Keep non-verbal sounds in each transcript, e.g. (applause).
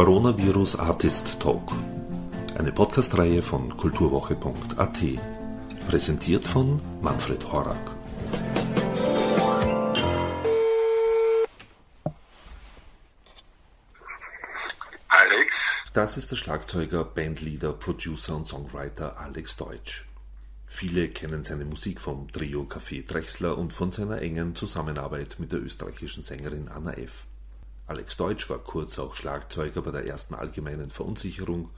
Coronavirus Artist Talk. Eine Podcastreihe von kulturwoche.at. Präsentiert von Manfred Horak. Alex? Das ist der Schlagzeuger, Bandleader, Producer und Songwriter Alex Deutsch. Viele kennen seine Musik vom Trio Café Drechsler und von seiner engen Zusammenarbeit mit der österreichischen Sängerin Anna F. Alex Deutsch war kurz auch Schlagzeuger bei der ersten allgemeinen Verunsicherung.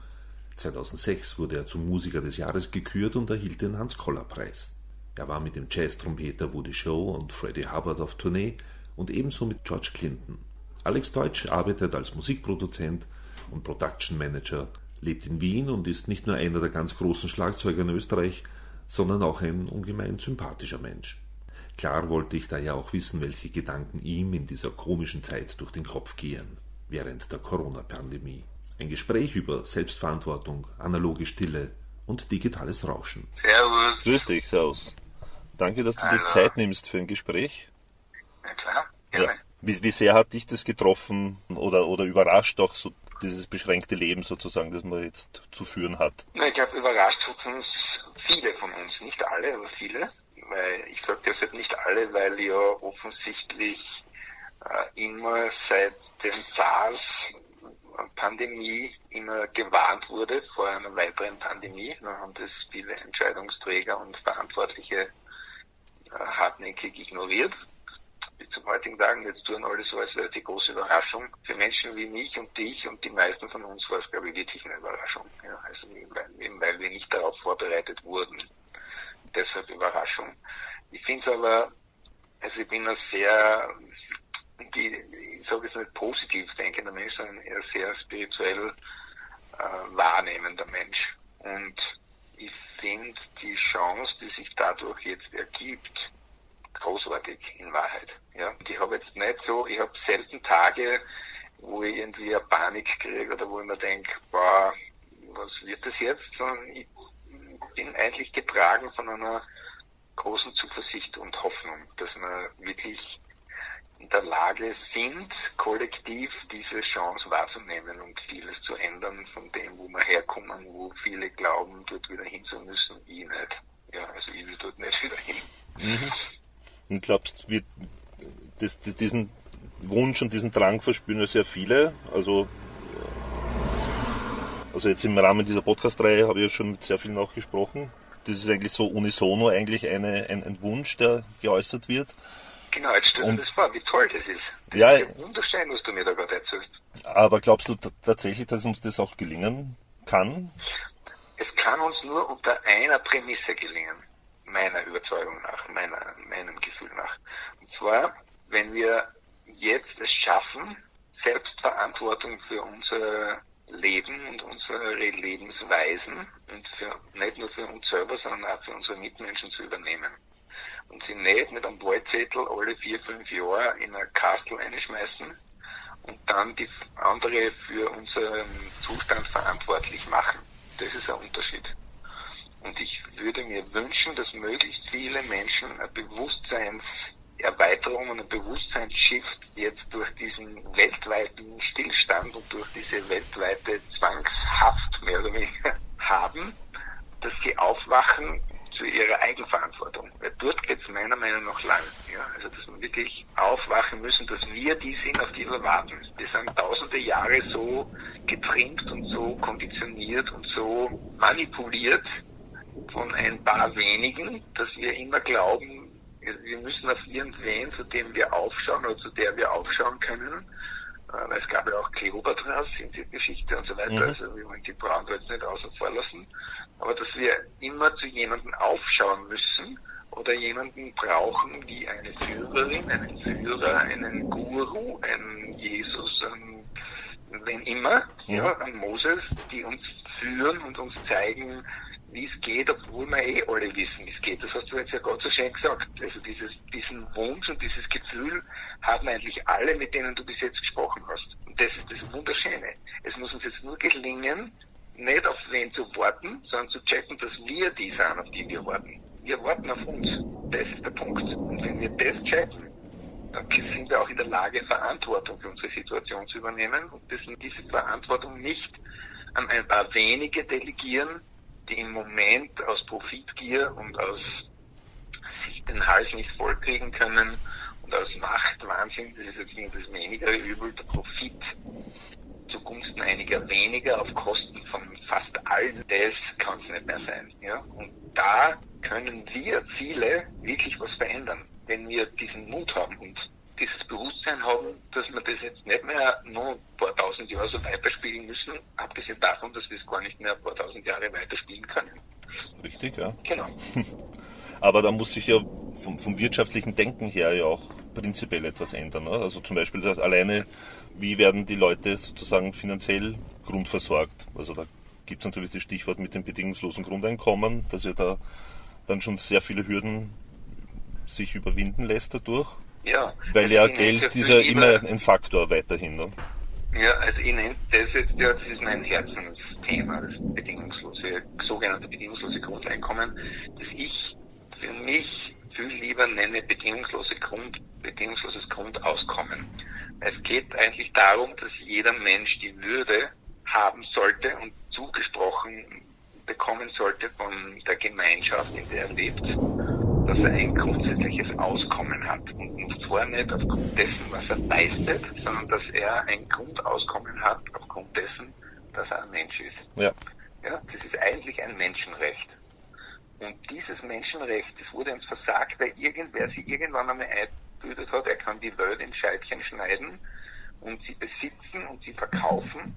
2006 wurde er zum Musiker des Jahres gekürt und erhielt den Hans-Koller-Preis. Er war mit dem Jazz-Trompeter Woody Shaw und Freddie Hubbard auf Tournee und ebenso mit George Clinton. Alex Deutsch arbeitet als Musikproduzent und Production Manager, lebt in Wien und ist nicht nur einer der ganz großen Schlagzeuger in Österreich, sondern auch ein ungemein sympathischer Mensch. Klar wollte ich da ja auch wissen, welche Gedanken ihm in dieser komischen Zeit durch den Kopf gehen, während der Corona-Pandemie. Ein Gespräch über Selbstverantwortung, analoge Stille und digitales Rauschen. Servus. Grüß dich, Servus. Danke, dass du Hallo. dir Zeit nimmst für ein Gespräch. Na klar, gerne. Ja. Wie, wie sehr hat dich das getroffen oder, oder überrascht auch so dieses beschränkte Leben sozusagen, das man jetzt zu führen hat? Na, ich glaube, überrascht tut uns viele von uns, nicht alle, aber viele. Weil ich sage deshalb nicht alle, weil ja offensichtlich äh, immer seit dem SARS-Pandemie immer gewarnt wurde vor einer weiteren Pandemie. Da haben das viele Entscheidungsträger und Verantwortliche äh, hartnäckig ignoriert. Bis zum heutigen Tag, jetzt tun alle so, als wäre die große Überraschung. Für Menschen wie mich und dich und die meisten von uns war es, glaube ich, wirklich eine Überraschung. Ja, also weil, weil wir nicht darauf vorbereitet wurden. Deshalb Überraschung. Ich finde es aber, also ich bin ein sehr, ich sage jetzt nicht positiv denkender Mensch, sondern eher sehr spirituell äh, wahrnehmender Mensch. Und ich finde die Chance, die sich dadurch jetzt ergibt, großartig in Wahrheit. Ja, und ich habe jetzt nicht so, ich habe selten Tage, wo ich irgendwie eine Panik kriege oder wo ich mir denke, boah, was wird das jetzt? Sondern ich bin eigentlich getragen von einer großen Zuversicht und Hoffnung, dass wir wirklich in der Lage sind, kollektiv diese Chance wahrzunehmen und vieles zu ändern von dem, wo wir herkommen, wo viele glauben, dort wieder hin zu müssen, ich nicht. Ja, also ich will dort nicht wieder hin. Und glaubst, das, diesen Wunsch und diesen Drang verspüren ja sehr viele. Also, also jetzt im Rahmen dieser Podcast-Reihe habe ich ja schon mit sehr vielen auch gesprochen. Das ist eigentlich so unisono eigentlich eine, ein, ein Wunsch, der geäußert wird. Genau, jetzt stell dir das vor, wie toll das ist. Das Ja, ist ja wunderschön, was du mir da gerade erzählst. Aber glaubst du tatsächlich, dass uns das auch gelingen kann? Es kann uns nur unter einer Prämisse gelingen, meiner Überzeugung nach, meiner, meinem Gefühl nach. Und zwar, wenn wir jetzt es schaffen, Selbstverantwortung für unser Leben und unsere Lebensweisen und für, nicht nur für uns selber, sondern auch für unsere Mitmenschen zu übernehmen. Und sie nicht mit einem Wahlzettel alle vier, fünf Jahre in ein Kastel einschmeißen und dann die andere für unseren Zustand verantwortlich machen. Das ist ein Unterschied. Und ich würde mir wünschen, dass möglichst viele Menschen eine Bewusstseinserweiterung und ein Bewusstseinsshift jetzt durch diesen weltweiten Stillstand und durch diese weltweite Zwangshaft mehr oder weniger (laughs) haben, dass sie aufwachen zu ihrer Eigenverantwortung. Weil dort geht es meiner Meinung nach lang. Ja? Also dass wir wirklich aufwachen müssen, dass wir die sind, auf die wir warten. Wir sind tausende Jahre so getrimmt und so konditioniert und so manipuliert von ein paar wenigen, dass wir immer glauben, wir müssen auf irgendwen, zu dem wir aufschauen oder zu der wir aufschauen können. Äh, es gab ja auch Kleopatras in der Geschichte und so weiter. Mhm. Also wir wollen die Frauen da jetzt nicht außen vor lassen. Aber dass wir immer zu jemandem aufschauen müssen oder jemanden brauchen wie eine Führerin, einen Führer, einen Guru, einen Jesus, einen wen immer, ja, an Moses, die uns führen und uns zeigen, wie es geht, obwohl wir eh alle wissen, wie es geht. Das hast du jetzt ja gerade so schön gesagt. Also dieses, diesen Wunsch und dieses Gefühl haben eigentlich alle, mit denen du bis jetzt gesprochen hast. Und das ist das Wunderschöne. Es muss uns jetzt nur gelingen, nicht auf wen zu warten, sondern zu checken, dass wir die sind, auf die wir warten. Wir warten auf uns. Das ist der Punkt. Und wenn wir das checken, sind wir auch in der Lage, Verantwortung für unsere Situation zu übernehmen und diese Verantwortung nicht an ein paar wenige delegieren, die im Moment aus Profitgier und aus sich den Hals nicht vollkriegen können und aus Machtwahnsinn, das ist jetzt das wenigere Übel, der Profit zugunsten einiger weniger auf Kosten von fast allen, das kann es nicht mehr sein. Ja? Und da können wir viele wirklich was verändern, wenn wir diesen Mut haben und dieses Bewusstsein haben, dass wir das jetzt nicht mehr nur ein paar tausend Jahre so weiterspielen müssen, abgesehen davon, dass wir es gar nicht mehr ein paar tausend Jahre weiterspielen können. Richtig, ja. Genau. (laughs) Aber da muss sich ja vom, vom, wirtschaftlichen Denken her ja auch prinzipiell etwas ändern. Ne? Also zum Beispiel alleine, wie werden die Leute sozusagen finanziell grundversorgt? Also da gibt es natürlich das Stichwort mit dem bedingungslosen Grundeinkommen, dass ja da dann schon sehr viele Hürden sich überwinden lässt dadurch. Ja. Weil also ja Geld ist ja immer ein Faktor weiterhin. Ne? Ja, also ich nenne das jetzt ja, das ist mein Herzensthema, das bedingungslose, sogenannte bedingungslose Grundeinkommen, das ich für mich viel lieber nenne bedingungslose Grund, bedingungsloses Grundauskommen. Es geht eigentlich darum, dass jeder Mensch die Würde haben sollte und zugesprochen bekommen sollte von der Gemeinschaft, in der er lebt, dass er ein grundsätzliches Auskommen hat. Und zwar nicht aufgrund dessen, was er leistet, sondern dass er ein Grundauskommen hat aufgrund dessen, dass er ein Mensch ist. Ja. Ja, das ist eigentlich ein Menschenrecht. Und dieses Menschenrecht, das wurde uns versagt, weil irgendwer sie irgendwann einmal eingebildet hat, er kann die Welt in Scheibchen schneiden und sie besitzen und sie verkaufen,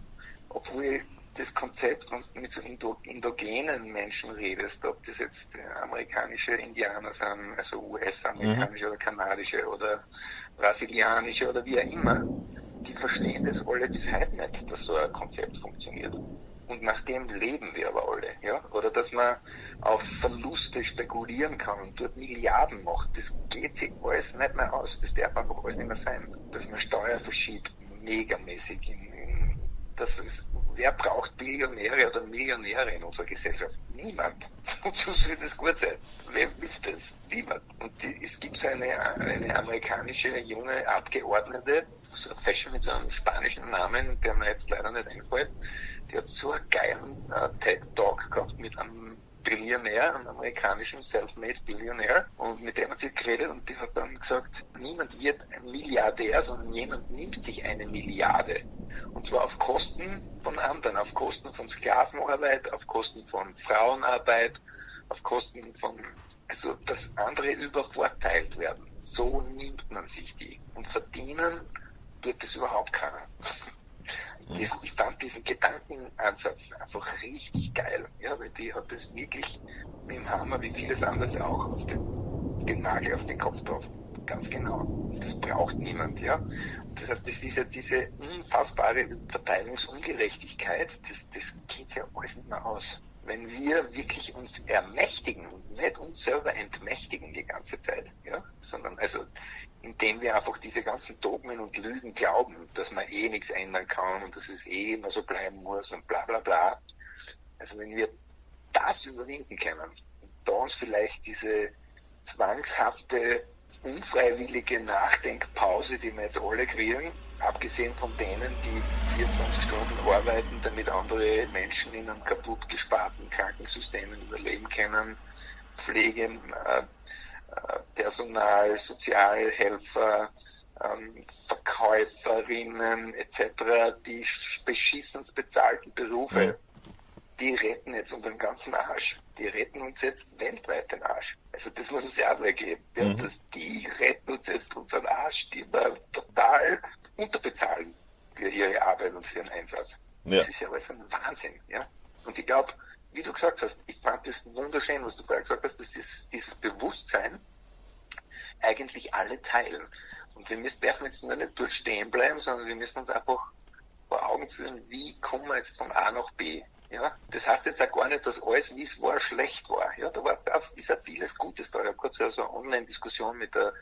obwohl das Konzept, wenn du mit so indogenen Menschen redest, ob das jetzt amerikanische Indianer sind, also US-amerikanische mhm. oder kanadische oder brasilianische oder wie auch immer, die verstehen das alle bis heute nicht, dass so ein Konzept funktioniert. Und nach dem leben wir aber alle, ja? Oder dass man auf Verluste spekulieren kann und dort Milliarden macht. Das geht sich alles nicht mehr aus. Das darf einfach alles nicht mehr sein. Dass man Steuer verschiebt, megamäßig in das ist, wer braucht Billionäre oder Millionäre in unserer Gesellschaft? Niemand. (laughs) Wozu soll das gut sein? Wer will das? Niemand. Und die, es gibt so eine, eine amerikanische junge Abgeordnete, so Fashion mit so einem spanischen Namen, der mir jetzt leider nicht einfällt, die hat so einen geilen äh, TED-Talk gehabt mit einem Billionär, einem amerikanischen Self-Made Billionär. Und mit dem hat sie geredet und die hat dann gesagt, niemand wird ein Milliardär, sondern jemand nimmt sich eine Milliarde. Und zwar auf Kosten von anderen, auf Kosten von Sklavenarbeit, auf Kosten von Frauenarbeit, auf Kosten von, also dass andere übervorteilt werden. So nimmt man sich die. Und verdienen tut das überhaupt keiner. Ich, ich fand diesen Gedankenansatz einfach richtig geil, ja, weil die hat das wirklich mit dem Hammer, wie vieles anderes auch, auf den, den Nagel auf den Kopf drauf. Ganz genau. Das braucht niemand, ja. Das heißt, das ist ja diese unfassbare Verteilungsungerechtigkeit, das, das geht ja alles nicht mehr aus. Wenn wir wirklich uns ermächtigen und nicht uns selber entmächtigen die ganze Zeit, ja, sondern also indem wir einfach diese ganzen Dogmen und Lügen glauben, dass man eh nichts ändern kann und dass es eh immer so bleiben muss und bla bla bla. Also wenn wir das überwinden können und da uns vielleicht diese zwangshafte, unfreiwillige Nachdenkpause, die wir jetzt alle kriegen, abgesehen von denen, die 24 Stunden arbeiten, damit andere Menschen in einem kaputt gesparten Krankensystemen überleben können, Pflege, äh, Personal, Sozialhelfer, ähm, Verkäuferinnen etc., die beschissens bezahlten Berufe, die retten jetzt unseren ganzen Arsch. Die retten uns jetzt weltweit den Arsch. Also das muss uns ja auch weggeben. Ja, mhm. dass die retten uns jetzt unseren Arsch, die wir total unterbezahlen für ihre Arbeit und für ihren Einsatz. Ja. Das ist ja alles ein Wahnsinn. Ja? Und ich glaube, wie du gesagt hast, ich fand das wunderschön, was du vorher gesagt hast, dass dieses, dieses Bewusstsein eigentlich alle teilen. Und wir müssen, dürfen jetzt nur nicht dort stehen bleiben, sondern wir müssen uns einfach vor Augen führen, wie kommen wir jetzt von A nach B. Ja, das heißt jetzt auch gar nicht, dass alles, wie es war, schlecht war. Ja, da war, ist ja vieles Gutes da. Ich habe kurz so eine Online-Diskussion mit der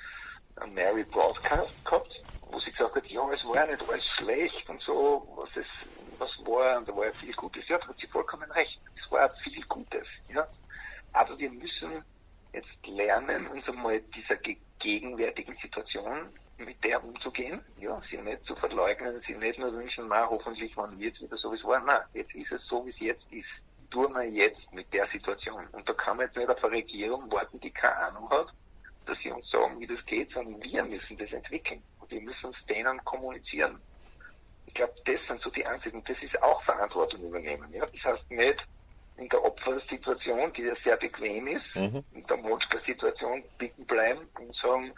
Mary Broadcast gehabt, wo sie gesagt hat, ja, es war ja nicht alles schlecht und so, was es, was war, und da war ja viel Gutes. Ja, da hat sie vollkommen recht. Es war viel Gutes. Ja, aber wir müssen jetzt lernen, uns einmal dieser gegenwärtigen Situation mit der umzugehen, ja, sie nicht zu verleugnen, sie nicht nur wünschen, na, hoffentlich wann jetzt wieder so wie es war. Nein, jetzt ist es so, wie es jetzt ist. Tun wir jetzt mit der Situation. Und da kann man jetzt nicht auf eine Regierung warten, die keine Ahnung hat, dass sie uns sagen, wie das geht, sondern wir müssen das entwickeln. Und wir müssen es denen kommunizieren. Ich glaube, das sind so die Einzigen. Das ist auch Verantwortung übernehmen. Ja? Das heißt nicht, in der Opfersituation, die ja sehr bequem ist, mhm. in der Motschka-Situation bitten bleiben und sagen,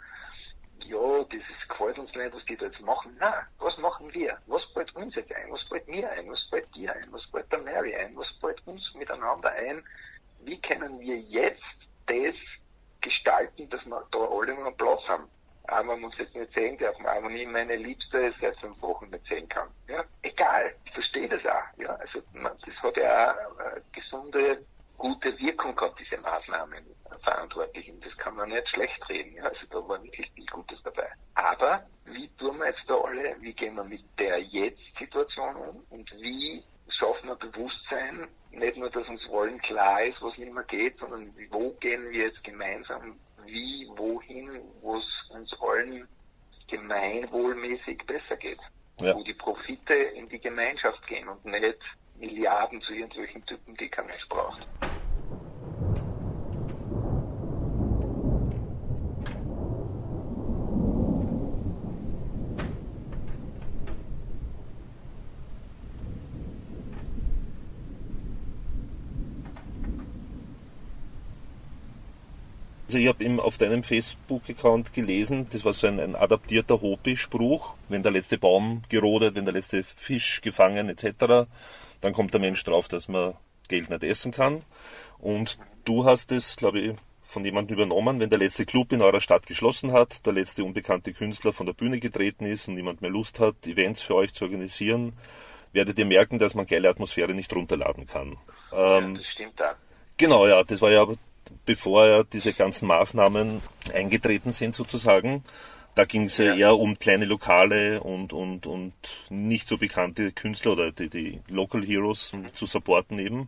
ja, das ist, gefällt uns nicht, was die da jetzt machen. Nein, was machen wir? Was fällt uns jetzt ein? Was fällt mir ein? Was fällt dir ein? Was fällt der Mary ein? Was fällt uns miteinander ein? Wie können wir jetzt das gestalten, dass wir da alle einen Platz haben? wenn wir uns jetzt nicht sehen dürfen, auch wenn ich meine Liebste seit fünf Wochen nicht sehen kann. Ja? Egal, ich verstehe das auch. Ja? Also man, das hat ja auch eine gesunde, gute Wirkung gehabt, diese Maßnahmen Verantwortlichen. Das kann man nicht schlecht reden. Ja? Also da war wirklich viel Gutes dabei. Aber wie tun wir jetzt da alle, wie gehen wir mit der Jetzt-Situation um und wie schaffen wir Bewusstsein, nicht nur, dass uns allen klar ist, was nicht mehr geht, sondern wo gehen wir jetzt gemeinsam, wie, wohin, wo es uns allen gemeinwohlmäßig besser geht. Ja. Wo die Profite in die Gemeinschaft gehen und nicht Milliarden zu irgendwelchen Typen, die kein Mensch braucht. Also ich habe auf deinem Facebook-Account gelesen, das war so ein, ein adaptierter Hopi-Spruch, wenn der letzte Baum gerodet, wenn der letzte Fisch gefangen etc., dann kommt der Mensch drauf, dass man Geld nicht essen kann. Und du hast es, glaube ich, von jemandem übernommen, wenn der letzte Club in eurer Stadt geschlossen hat, der letzte unbekannte Künstler von der Bühne getreten ist und niemand mehr Lust hat, Events für euch zu organisieren, werdet ihr merken, dass man geile Atmosphäre nicht runterladen kann. Ähm, ja, das stimmt da. Genau, ja, das war ja bevor ja diese ganzen Maßnahmen eingetreten sind sozusagen. Da ging es ja. eher um kleine Lokale und, und, und nicht so bekannte Künstler oder die, die Local Heroes zu supporten eben.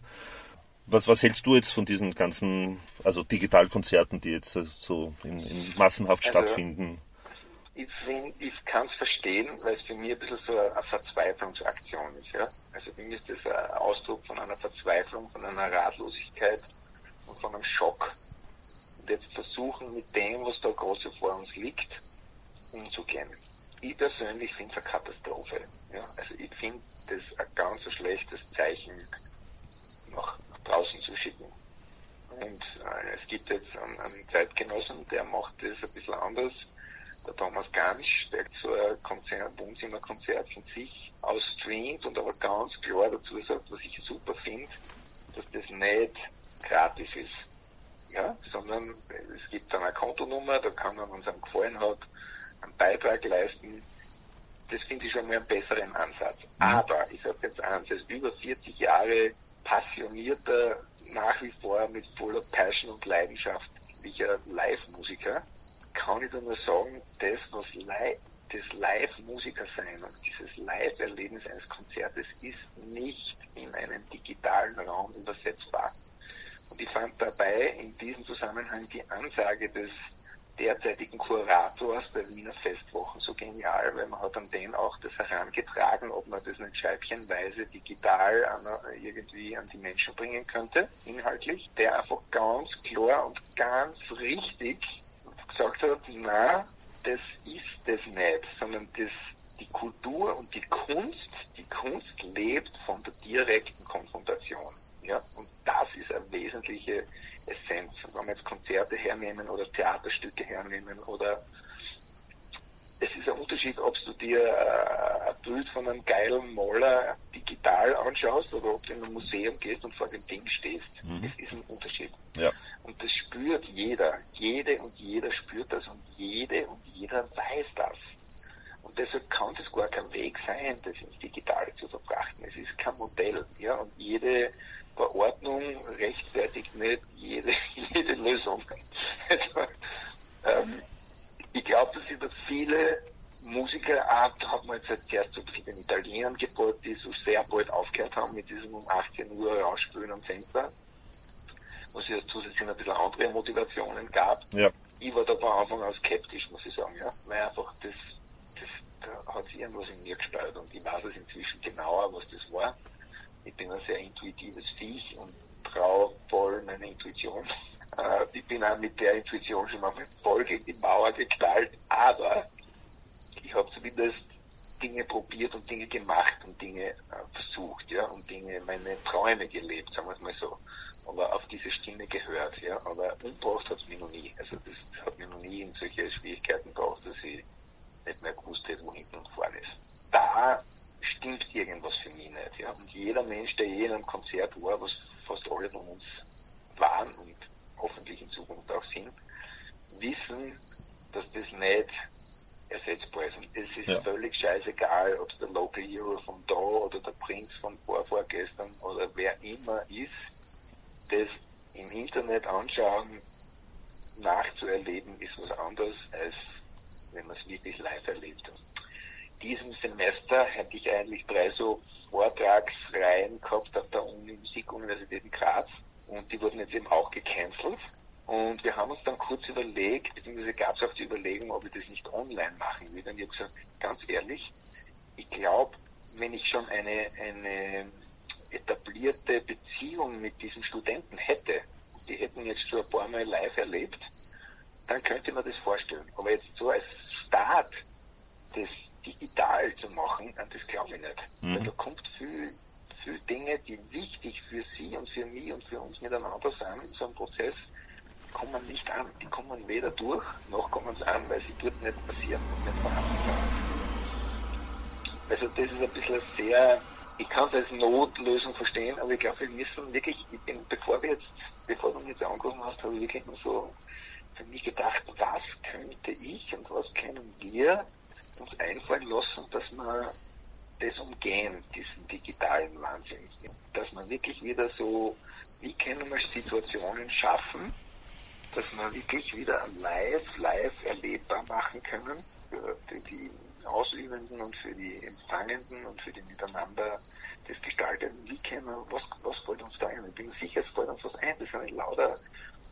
Was, was hältst du jetzt von diesen ganzen, also Digitalkonzerten, die jetzt so in, in massenhaft also, stattfinden? Ich, ich kann es verstehen, weil es für mich ein bisschen so eine Verzweiflungsaktion ist. Ja? Also für mich ist das ein Ausdruck von einer Verzweiflung, von einer Ratlosigkeit von einem Schock. Und jetzt versuchen mit dem, was da gerade so vor uns liegt, umzugehen. Ich persönlich finde es eine Katastrophe. Ja, also ich finde das ein ganz so schlechtes Zeichen nach, draußen zu schicken. Und äh, es gibt jetzt einen, einen Zeitgenossen, der macht das ein bisschen anders. Der Thomas Gansch, der so ein Konzert, Wohnzimmerkonzert von sich aus streamt und aber ganz klar dazu sagt, was ich super finde, dass das nicht gratis ist. Ja, sondern es gibt dann eine Kontonummer, da kann man, wenn es einem gefallen hat, einen Beitrag leisten. Das finde ich schon mal einen besseren Ansatz. Mhm. Aber ich sage jetzt eins, als über 40 Jahre passionierter, nach wie vor mit voller Passion und leidenschaftlicher Live-Musiker, kann ich da nur sagen, das, was live, das Live-Musiker sein und dieses Live-Erlebnis eines Konzertes ist nicht in einem digitalen Raum übersetzbar. Und ich fand dabei in diesem Zusammenhang die Ansage des derzeitigen Kurators der Wiener Festwochen so genial, weil man hat an den auch das herangetragen, ob man das nicht scheibchenweise digital an, irgendwie an die Menschen bringen könnte, inhaltlich, der einfach ganz klar und ganz richtig gesagt hat, na, das ist das nicht, sondern das, die Kultur und die Kunst, die Kunst lebt von der direkten Konfrontation. Ja? Und das ist eine wesentliche Essenz. Wenn wir jetzt Konzerte hernehmen oder Theaterstücke hernehmen oder es ist ein Unterschied, ob du dir äh, ein Bild von einem geilen Maler digital anschaust oder ob du in ein Museum gehst und vor dem Ding stehst. Mhm. Es ist ein Unterschied. Ja. Und das spürt jeder. Jede und jeder spürt das und jede und jeder weiß das. Und deshalb kann das gar kein Weg sein, das ins Digitale zu verbrachten. Es ist kein Modell. Ja? Und jede Verordnung rechtfertigt nicht jede, (laughs) jede Lösung. Also, ähm, ich glaube, dass sich da viele Musiker, ah, da hat man jetzt zuerst so viele Italienern gefolgt, die so sehr bald aufgehört haben mit diesem um 18 Uhr rausspülen am Fenster, was ja zusätzlich ein bisschen andere Motivationen gab. Ja. ich war da von Anfang an skeptisch, muss ich sagen, ja, weil einfach das, das, da hat sich irgendwas in mir gespürt und ich weiß es inzwischen genauer, was das war. Ich bin ein sehr intuitives Viech und traue voll meine Intuition. (laughs) Äh, ich bin auch mit der Intuition schon mal voll gegen die Mauer geknallt, aber ich habe zumindest Dinge probiert und Dinge gemacht und Dinge äh, versucht, ja, und Dinge, meine Träume gelebt, sagen wir es mal so. Aber auf diese Stimme gehört, ja. Aber umgebracht hat es mich noch nie. Also das hat mir noch nie in solche Schwierigkeiten gebracht, dass ich nicht mehr gewusst hätte, wo hinten und vorne ist. Da stimmt irgendwas für mich nicht, ja. Und jeder Mensch, der je in einem Konzert war, was fast alle von uns waren und hoffentlich in Zukunft auch sind, wissen, dass das nicht ersetzbar ist. Und es ist ja. völlig scheißegal, ob es der Local Hero von da oder der Prinz von vor, vorgestern oder wer immer ist, das im Internet anschauen, nachzuerleben, ist was anderes, als wenn man es wirklich live erlebt. Diesem Semester hätte ich eigentlich drei so Vortragsreihen gehabt auf der Uni Musikuniversität in Graz und die wurden jetzt eben auch gecancelt. Und wir haben uns dann kurz überlegt, beziehungsweise gab es auch die Überlegung, ob ich das nicht online machen würde. Und ich habe gesagt, ganz ehrlich, ich glaube, wenn ich schon eine, eine etablierte Beziehung mit diesen Studenten hätte, die hätten jetzt schon ein paar Mal live erlebt, dann könnte man das vorstellen. Aber jetzt so als Start das digital zu machen, das glaube ich nicht. Mhm. Weil da kommt viel, viel Dinge, die wichtig für Sie und für mich und für uns miteinander sind in so einem Prozess, kommen nicht an. Die kommen weder durch, noch kommen sie an, weil sie dort nicht passieren und nicht vorhanden sind. Also das ist ein bisschen sehr, ich kann es als Notlösung verstehen, aber ich glaube, wir müssen wirklich, ich bin, bevor wir jetzt, bevor du mich jetzt angerufen hast, habe ich wirklich nur so für mich gedacht, was könnte ich und was können wir uns einfallen lassen, dass wir das umgehen, diesen digitalen Wahnsinn. Dass man wirklich wieder so, wie können wir Situationen schaffen, dass wir wirklich wieder live, live erlebbar machen können für, die Ausübenden und für die Empfangenden und für die Miteinander das Gestalten. Wie können wir, was, was fällt uns da ein? Ich bin sicher, es fällt uns was ein. Das sind lauter,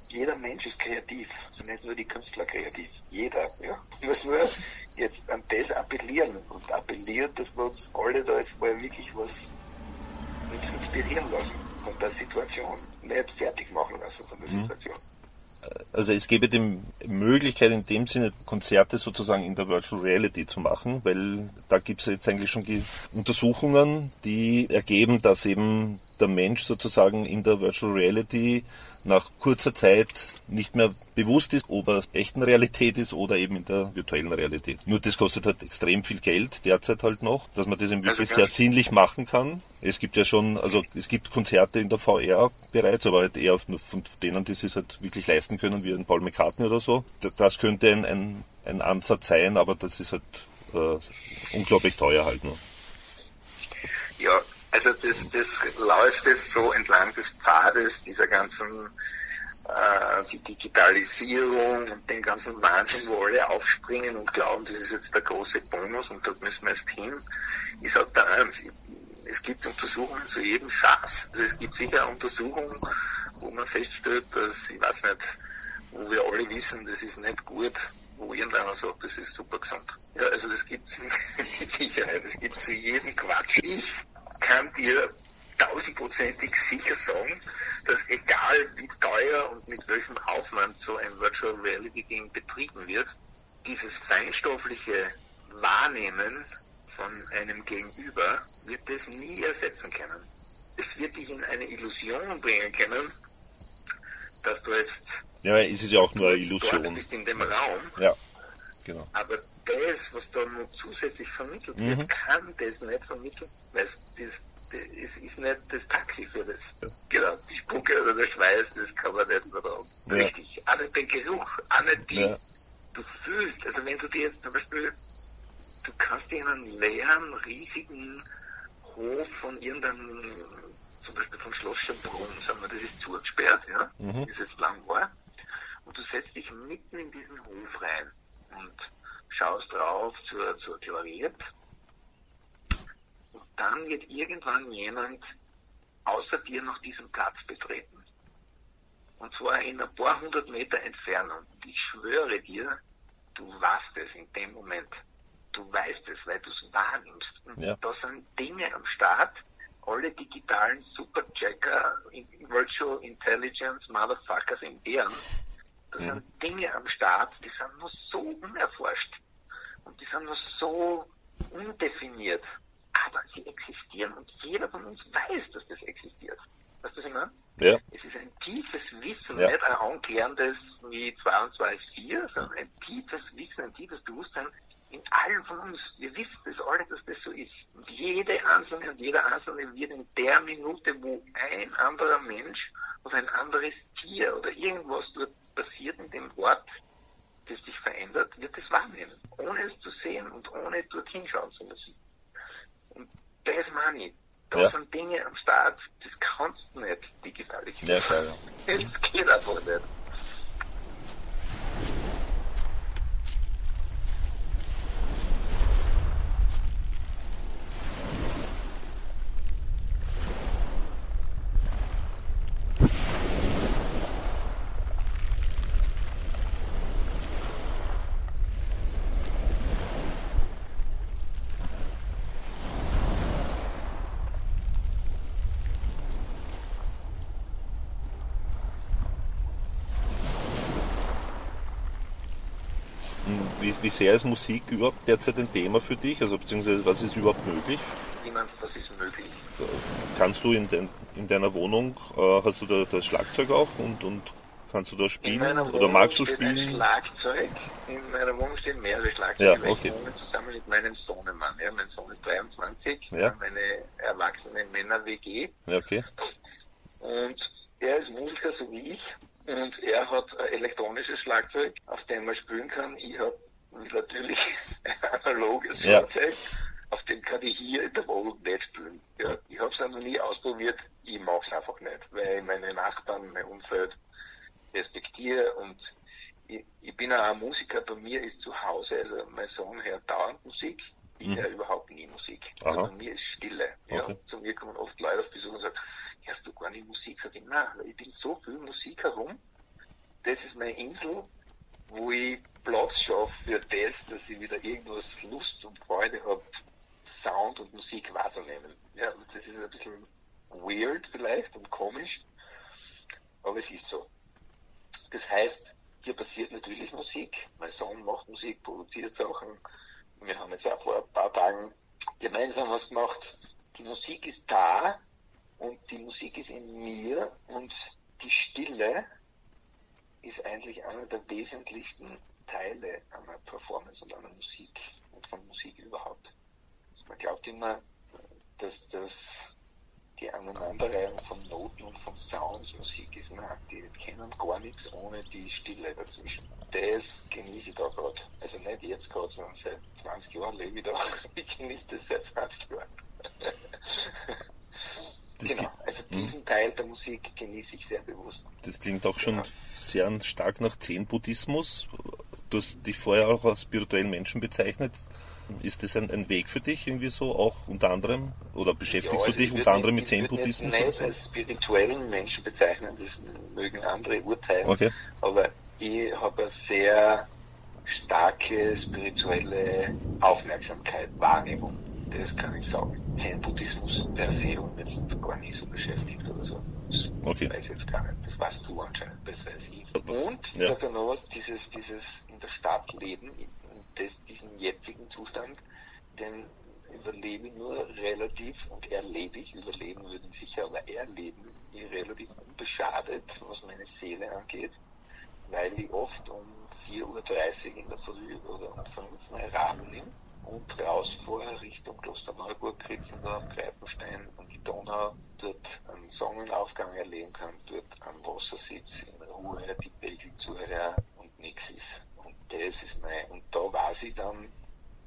jeder Mensch ist kreativ. Also nicht nur die Künstler kreativ. Jeder, ja. Ich muss nur jetzt an das appellieren und appellieren, dass wir uns alle da jetzt mal wirklich was uns inspirieren lassen von der Situation. Nicht fertig machen lassen von der mhm. Situation also es gäbe die Möglichkeit in dem Sinne Konzerte sozusagen in der Virtual Reality zu machen, weil da gibt es jetzt eigentlich schon Untersuchungen, die ergeben, dass eben der Mensch sozusagen in der Virtual Reality nach kurzer Zeit nicht mehr bewusst ist, ob er echten Realität ist oder eben in der virtuellen Realität. Nur das kostet halt extrem viel Geld derzeit halt noch, dass man das eben wirklich also sehr sinnlich machen kann. Es gibt ja schon, also es gibt Konzerte in der VR bereits, aber halt eher von denen, die es halt wirklich leisten können, wie ein Paul McCartney oder so. Das könnte ein, ein, ein Ansatz sein, aber das ist halt äh, unglaublich teuer halt nur. Ja, also das, das läuft jetzt so entlang des Pfades dieser ganzen äh, die Digitalisierung und den ganzen Wahnsinn, wo alle aufspringen und glauben, das ist jetzt der große Bonus und dort müssen wir jetzt hin. Ich sage da eins, es gibt Untersuchungen zu jedem Schatz. Also es gibt sicher Untersuchungen, wo man feststellt, dass, ich weiß nicht, wo wir alle wissen, das ist nicht gut, wo irgendeiner sagt, das ist super gesund. Ja, also das gibt es (laughs) mit Sicherheit. Es gibt zu jedem Quatsch. Ich kann dir tausendprozentig sicher sagen, dass egal wie teuer und mit welchem Aufwand so ein Virtual Reality Game betrieben wird, dieses feinstoffliche Wahrnehmen von einem Gegenüber wird das nie ersetzen können. Es wird dich in eine Illusion bringen können, dass du jetzt. Ja, es ist ja auch nur eine Illusion. Du bist in dem Raum. Ja, genau. Aber das, was da noch zusätzlich vermittelt wird, mhm. kann das nicht vermitteln, weil es, das, es ist nicht das Taxi für das. Ja. Genau, die Spucke oder der Schweiß, das kann man nicht übertragen. Ja. Richtig. Auch nicht den Geruch, auch nicht die. Ja. Du fühlst, also wenn du dir jetzt zum Beispiel, du kannst dir in einen leeren, riesigen Hof von irgendeinem, zum Beispiel von Schloss Schönbrunn, sagen wir, das ist zugesperrt, ja, mhm. ist jetzt lang war, und du setzt dich mitten in diesen Hof rein und schaust drauf zur, zur Gloriert und dann wird irgendwann jemand außer dir noch diesen Platz betreten. Und zwar in ein paar hundert Meter Entfernung. Und ich schwöre dir, du warst es in dem Moment. Du weißt es, weil du es wahrnimmst. Und Ja. da sind Dinge am Start, alle digitalen Superchecker, Virtual Intelligence, Motherfuckers im Bären. Da sind Dinge am Start, die sind noch so unerforscht. Und die sind noch so undefiniert. Aber sie existieren und jeder von uns weiß, dass das existiert. Weißt du, was ich meine? Ja. Es ist ein tiefes Wissen, Ja. nicht ein anklärendes wie 2 und 2 ist 4, sondern ein tiefes Wissen, ein tiefes Bewusstsein in allen von uns. Wir wissen das alle, dass das so ist. Und jede Einzelne und jeder Einzelne wird in der Minute, wo ein anderer Mensch oder ein anderes Tier oder irgendwas dort passiert in dem Ort, das sich verändert, wird es wahrnehmen, ohne es zu sehen und ohne dorthin schauen zu müssen. Das meine ich. Da Ja. sind Dinge am Start, das kannst du nicht digitalisieren. Ja, klar. Es (laughs) geht einfach nicht. Wie, wie sehr ist Musik überhaupt derzeit ein Thema für dich? Also beziehungsweise was ist überhaupt möglich? Wie meinst du, was ist möglich? Kannst du in, dein, in deiner Wohnung, äh, hast du da das Schlagzeug auch und, und kannst du da spielen oder magst du spielen? Schlagzeug. In meiner Wohnung stehen mehrere Schlagzeuge, Ja, okay. ich wohne zusammen mit meinem Sohnemann. Ja, mein Sohn ist 23, Ja. meine erwachsene Männer-WG. Ja, okay. Und er ist Musiker, so wie ich. Und er hat ein elektronisches Schlagzeug, auf dem er spielen kann. Ich habe natürlich (laughs) ein analoges Ja. Schlagzeug, auf dem kann ich hier in der Wohnung nicht spielen. Ja, ich habe es noch nie ausprobiert. Ich mag es einfach nicht, weil ich meine Nachbarn, mein Umfeld respektiere und ich, ich bin auch ein Musiker, bei mir ist zu Hause, also mein Sohn hört dauernd Musik, ich höre überhaupt nie Musik. Also Mhm. Aha. bei mir ist Stille. Ja. Okay. Zu mir kommen oft Leute auf Besuch und sagen, hörst du gar nicht Musik? Sag ich, nein, ich bin so viel Musik herum, das ist meine Insel, wo ich Platz schaffe für das, dass ich wieder irgendwas Lust und Freude habe, Sound und Musik wahrzunehmen. Ja, das ist ein bisschen weird vielleicht und komisch, aber es ist so. Das heißt, hier passiert natürlich Musik. Mein Sohn macht Musik, produziert Sachen. Wir haben jetzt auch vor ein paar Tagen gemeinsam was gemacht. Die Musik ist da und die Musik ist in mir und die Stille ist eigentlich einer der wesentlichsten Teile einer Performance und einer Musik und von Musik überhaupt. Man glaubt immer, dass das die Aneinanderreihung von Noten und von Sounds Musik ist. Nein, die kennen gar nichts ohne die Stille dazwischen. Das genieße ich da gerade. Also nicht jetzt gerade, sondern seit 20 Jahren lebe ich da. (laughs) Ich genieße das seit 20 Jahren. Das, genau. Also diesen Teil der Musik genieße ich sehr bewusst. das klingt auch schon sehr stark nach Zen-Buddhismus. Du hast dich vorher auch als spirituellen Menschen bezeichnet. Ist das ein, ein Weg für dich irgendwie so, auch unter anderem? Oder beschäftigst Ja, du also dich ich unter anderem mit Zen-Buddhismus? Nicht so? als spirituellen Menschen bezeichnen, das mögen andere urteilen. Okay. Aber ich habe eine sehr starke spirituelle Aufmerksamkeit, Wahrnehmung. Das kann ich sagen. Zen-Buddhismus per se und jetzt gar nicht so beschäftigt oder so. Das Okay. weiß jetzt gar nicht. Das weißt du anscheinend besser als ich. Und, ich Ja. sag dir noch was, dieses, dieses in der Stadt leben, des, diesen jetzigen Zustand, den überlebe ich nur relativ und erlebe ich, überleben würde ich sicher, aber erleben ich relativ unbeschadet, was meine Seele angeht, weil ich oft um 4.30 Uhr in der Früh oder um 5 Uhr mein Rad und rausfahre Richtung Klosterneuburg, Kritzendorf, Greifenstein und die Donau, dort einen Sonnenaufgang erleben kann, dort am Wasser sitze, in Ruhe, die Pegel zuhöre und nichts ist. Und das ist mein, und da weiß ich dann,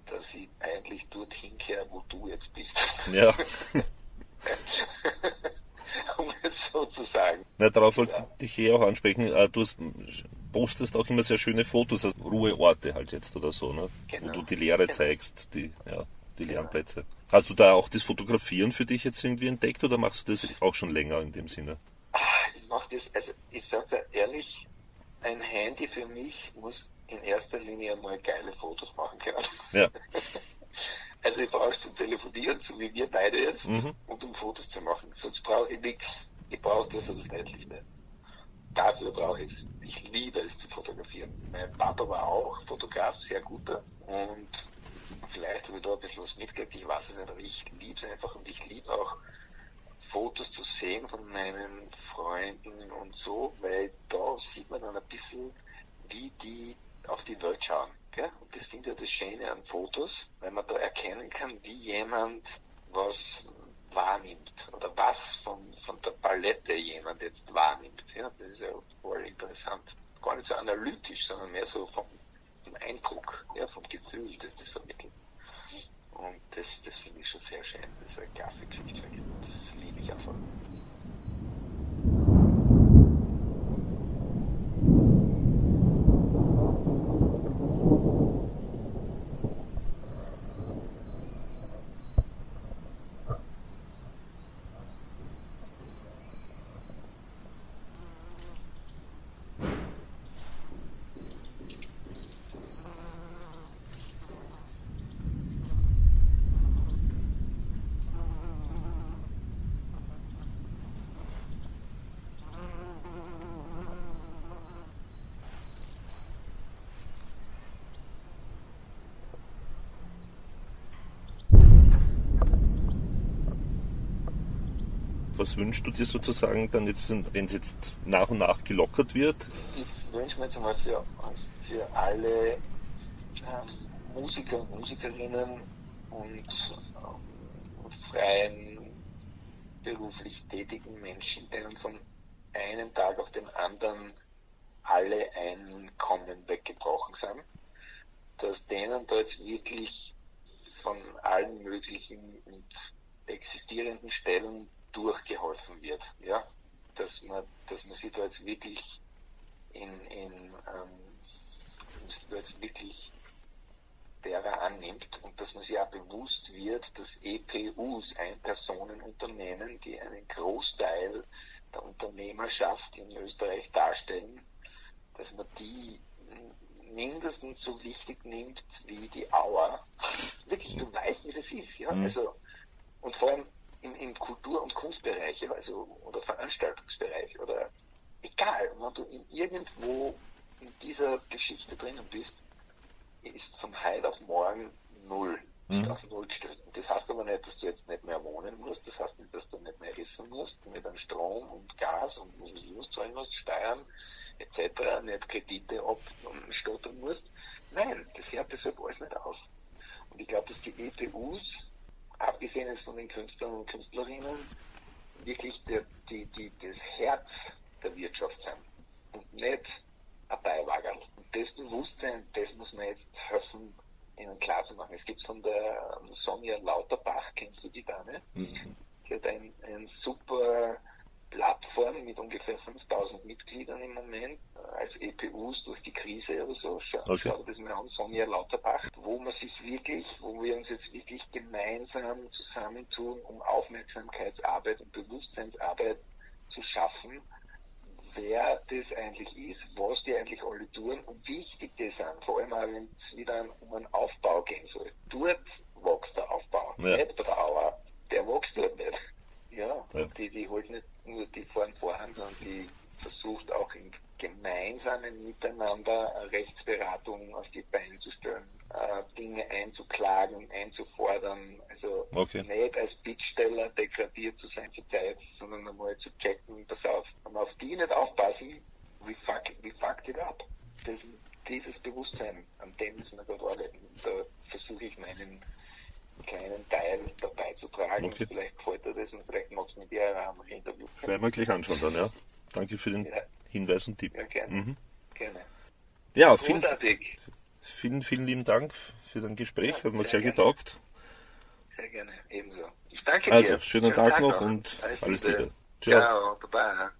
dass ich eigentlich dorthin kehre, wo du jetzt bist. Ja, (laughs) um es so zu sagen. Na, darauf wollte ich dich eh auch ansprechen. Äh, Du hast- postest auch immer sehr schöne Fotos, also Ruheorte halt jetzt oder so, ne? Genau. wo du die Lehre Genau. zeigst, die, ja, die leeren Plätze. Hast du da auch das Fotografieren für dich jetzt irgendwie entdeckt oder machst du das auch schon länger in dem Sinne? Ah, Ich macht das, also ich sage ehrlich, ein Handy für mich muss in erster Linie einmal geile Fotos machen können. Ja. (laughs) Also ich brauche es zum Telefonieren, so wie wir beide jetzt, Mhm. und um Fotos zu machen. Sonst brauche ich nichts. Ich brauche das so das Nötigste. Dafür brauche ich es. Ich liebe es zu fotografieren. Mein Papa war auch Fotograf, sehr guter. Und vielleicht habe ich da ein bisschen was mitgekriegt, ich weiß es nicht, aber ich liebe es einfach und ich liebe auch Fotos zu sehen von meinen Freunden und so, weil da sieht man dann ein bisschen, wie die auf die Welt schauen. Gell? Und das finde ich das Schöne an Fotos, weil man da erkennen kann, wie jemand was wahrnimmt oder was von, von der Palette jemand jetzt wahrnimmt. Ja? Das ist ja voll interessant. Gar nicht so analytisch, sondern mehr so vom, vom Eindruck, ja, vom Gefühl, das das vermittelt. Und das, das finde ich schon sehr schön. Das ist eine klasse Geschichte. Das liebe ich einfach. Was wünschst du dir sozusagen dann jetzt, wenn es jetzt nach und nach gelockert wird? Ich wünsche mir jetzt einmal für, für alle ähm, Musiker und Musikerinnen und ähm, freien beruflich tätigen Menschen, denen von einem Tag auf den anderen alle Einkommen weggebrochen sind, dass denen da jetzt wirklich von allen möglichen und existierenden Stellen durchgeholfen wird, ja, dass man, dass man sich da jetzt wirklich in, in ähm, dass man jetzt wirklich derer annimmt und dass man sich auch bewusst wird, dass EPUs, Ein-Personen-Unternehmen, die einen Großteil der Unternehmerschaft in Österreich darstellen, dass man die mindestens so wichtig nimmt wie die Auer. Wirklich, du weißt, wie das ist, ja. Mhm. Also, und vor allem im, im Kultur- und Kunstbereich, also, oder Veranstaltungsbereich, oder egal, wenn du in irgendwo in dieser Geschichte drinnen bist, ist von heute auf morgen null. Ist Mhm. auf null gestellt. Und das heißt aber nicht, dass du jetzt nicht mehr wohnen musst, das heißt nicht, dass du nicht mehr essen musst, nicht an Strom und Gas und Minus zahlen musst, Steuern etc., nicht Kredite abstottern musst. Nein, das hört deshalb alles nicht auf. Und ich glaube, dass die EPUs, abgesehen jetzt von den Künstlern und Künstlerinnen, wirklich der, die, die, das Herz der Wirtschaft sind und nicht ein Beiwagerl. Und das Bewusstsein, das muss man jetzt helfen, ihnen klar zu machen. Es gibt von der ähm, Sonja Lauterbach, kennst du die Dame? Die hat ein, ein super Plattform mit ungefähr 5000 Mitgliedern im Moment äh, als EPUs durch die Krise oder so. Schau, Okay. schau das mal an, Sonja Lauterbach, wo man sich wirklich, wo wir uns jetzt wirklich gemeinsam zusammentun, um Aufmerksamkeitsarbeit und Bewusstseinsarbeit zu schaffen, wer das eigentlich ist, was die eigentlich alle tun und wichtig die sind, vor allem auch wenn es wieder um einen Aufbau gehen soll. Dort wächst der Aufbau, Ja. nicht bei der Auer. Der wächst dort nicht. Ja, Ja. und die, die holt nicht nur die vorn Vorhand, sondern die versucht auch im gemeinsamen Miteinander eine Rechtsberatung auf die Beine zu stellen, äh, Dinge einzuklagen, einzufordern, also Okay. nicht als Bittsteller degradiert zu sein zur Zeit, sondern einmal zu checken, pass auf, wenn wir auf die nicht aufpassen, we fuck, we fucked it up. Das, dieses Bewusstsein, an dem müssen wir gerade arbeiten. Da versuche ich meinen kleinen Teil dabei zu tragen. Okay. Vielleicht gefällt dir das und vielleicht magst du mit dir ein Interview. Werden wir gleich anschauen dann, ja. Danke für den Ja. Hinweis und Tipp. Ja, gerne. Mhm. Gerne. Ja, vielen, Großartig. vielen, vielen lieben Dank für dein Gespräch. Ja, Haben wir sehr, getaugt. Sehr gerne, ebenso. Ich danke dir. Also, schönen, schönen Tag, Tag, noch und alles, alles Liebe. Ciao. Ciao, bye.